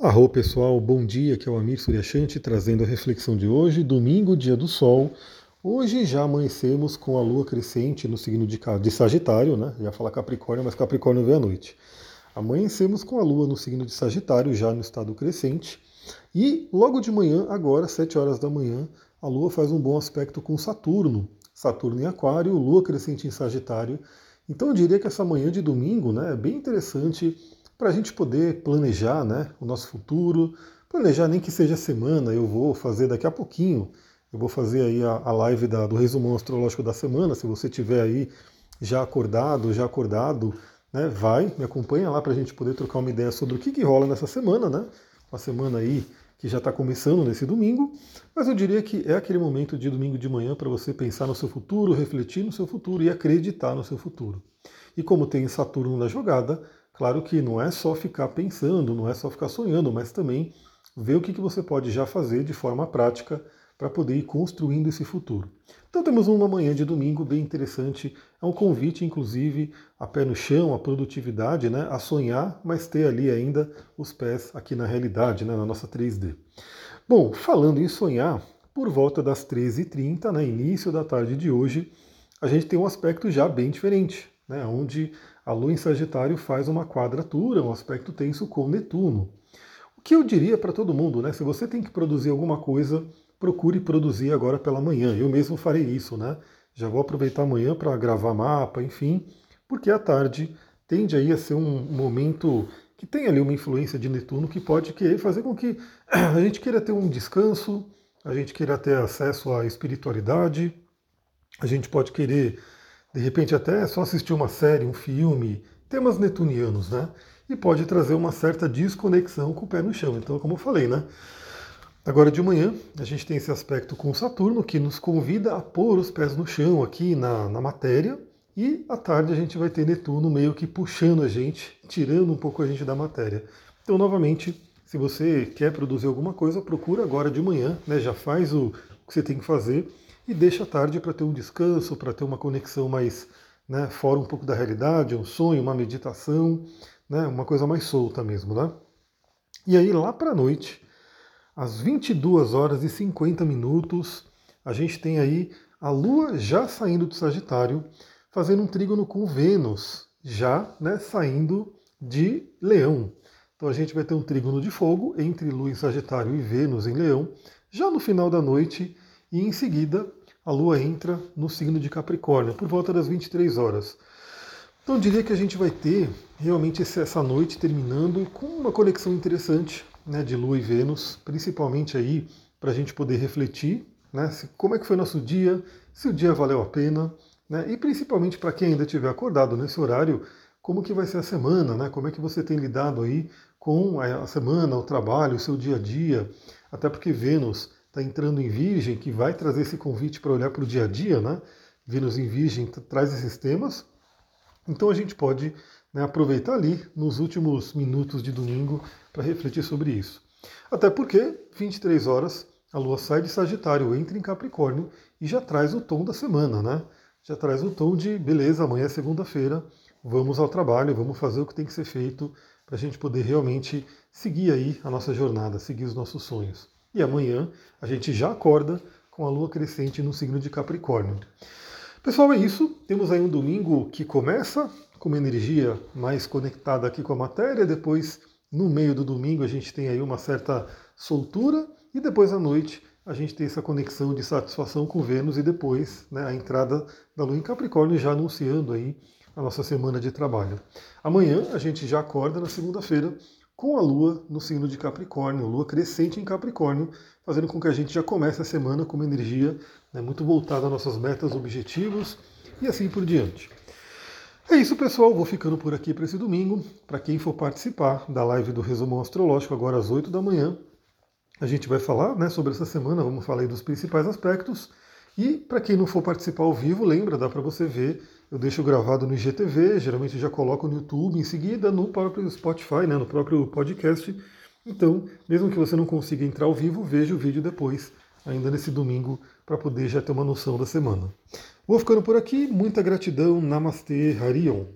Arro pessoal, bom dia, que é o Amir Suryashanti trazendo a reflexão de hoje, domingo, dia do sol. Hoje já amanhecemos com a lua crescente no signo de, de Sagitário, né? Já falar Capricórnio, mas Capricórnio vem à noite. Amanhecemos com a lua no signo de Sagitário, já no estado crescente. E logo de manhã, agora, 7 horas da manhã, a lua faz um bom aspecto com Saturno. Saturno em Aquário, lua crescente em Sagitário. Então eu diria que essa manhã de domingo né, é bem interessante para a gente poder planejar né, o nosso futuro, planejar nem que seja semana, eu vou fazer daqui a pouquinho, eu vou fazer aí a, a live da, do resumo astrológico da semana, se você tiver aí já acordado, já acordado, né, vai, me acompanha lá para a gente poder trocar uma ideia sobre o que, que rola nessa semana, né? Uma semana aí que já está começando nesse domingo, mas eu diria que é aquele momento de domingo de manhã para você pensar no seu futuro, refletir no seu futuro e acreditar no seu futuro. E como tem Saturno na jogada, Claro que não é só ficar pensando, não é só ficar sonhando, mas também ver o que, você pode já fazer de forma prática para poder ir construindo esse futuro. Então temos uma manhã de domingo bem interessante, é um convite inclusive a pé no chão, a produtividade, né, a sonhar, mas ter ali ainda os pés aqui na realidade, né, na nossa 3D. Bom, falando em sonhar, por volta das 13h30, né, início da tarde de hoje, a gente tem um aspecto já bem diferente, né, onde a Lua em Sagitário faz uma quadratura, um aspecto tenso com Netuno. O que eu diria para todo mundo, né? Se você tem que produzir alguma coisa, procure produzir agora pela manhã. Eu mesmo farei isso, né? Já vou aproveitar amanhã para gravar mapa, enfim, porque à tarde tende aí a ser um momento que tem ali uma influência de Netuno que pode querer fazer com que a gente queira ter um descanso, a gente queira ter acesso à espiritualidade, a gente pode querer de repente até só assistir uma série, um filme, temas netunianos, né? E pode trazer uma certa desconexão com o pé no chão. Então, como eu falei, né? Agora de manhã a gente tem esse aspecto com Saturno que nos convida a pôr os pés no chão aqui na, na matéria. E à tarde a gente vai ter Netuno meio que puxando a gente, tirando um pouco a gente da matéria. Então, novamente, se você quer produzir alguma coisa, procura agora de manhã, né? Já faz o que você tem que fazer e deixa a tarde para ter um descanso, para ter uma conexão mais né, fora um pouco da realidade, um sonho, uma meditação, né, uma coisa mais solta mesmo. Né? E aí lá para a noite, às 22 horas e 50 minutos, a gente tem aí a Lua já saindo do Sagitário, fazendo um trígono com Vênus, já né, saindo de Leão. Então a gente vai ter um trígono de fogo entre Lua em Sagitário e Vênus em Leão, já no final da noite, e em seguida a Lua entra no signo de Capricórnio, por volta das 23 horas. Então diria que a gente vai ter realmente essa noite terminando com uma conexão interessante né, de Lua e Vênus, principalmente aí para a gente poder refletir né, como é que foi nosso dia, se o dia valeu a pena, né, e principalmente para quem ainda estiver acordado nesse horário, como que vai ser a semana, né, como é que você tem lidado aí com a semana, o trabalho, o seu dia a dia, até porque Vênus está entrando em Virgem, que vai trazer esse convite para olhar para o dia a dia, né? Vênus em Virgem traz esses temas. Então a gente pode né, aproveitar ali nos últimos minutos de domingo para refletir sobre isso. Até porque 23 horas a Lua sai de Sagitário, entra em Capricórnio e já traz o tom da semana, né? Já traz o tom de beleza, amanhã é segunda-feira, vamos ao trabalho, vamos fazer o que tem que ser feito para a gente poder realmente seguir aí a nossa jornada, seguir os nossos sonhos. E amanhã a gente já acorda com a lua crescente no signo de Capricórnio. Pessoal, é isso. Temos aí um domingo que começa com uma energia mais conectada aqui com a matéria. Depois, no meio do domingo, a gente tem aí uma certa soltura. E depois à noite, a gente tem essa conexão de satisfação com Vênus e depois né, a entrada da Lua em Capricórnio já anunciando aí a nossa semana de trabalho. Amanhã a gente já acorda na segunda-feira com a Lua no signo de Capricórnio, Lua crescente em Capricórnio, fazendo com que a gente já comece a semana com uma energia né, muito voltada às nossas metas, objetivos e assim por diante. É isso, pessoal. Vou ficando por aqui para esse domingo. Para quem for participar da live do Resumo Astrológico, agora às 8 da manhã, a gente vai falar né, sobre essa semana, vamos falar dos principais aspectos. E para quem não for participar ao vivo, lembra, dá para você ver eu deixo gravado no IGTV, geralmente já coloco no YouTube em seguida, no próprio Spotify, né, no próprio podcast. Então, mesmo que você não consiga entrar ao vivo, veja o vídeo depois, ainda nesse domingo, para poder já ter uma noção da semana. Vou ficando por aqui, muita gratidão, Namastê, Harion.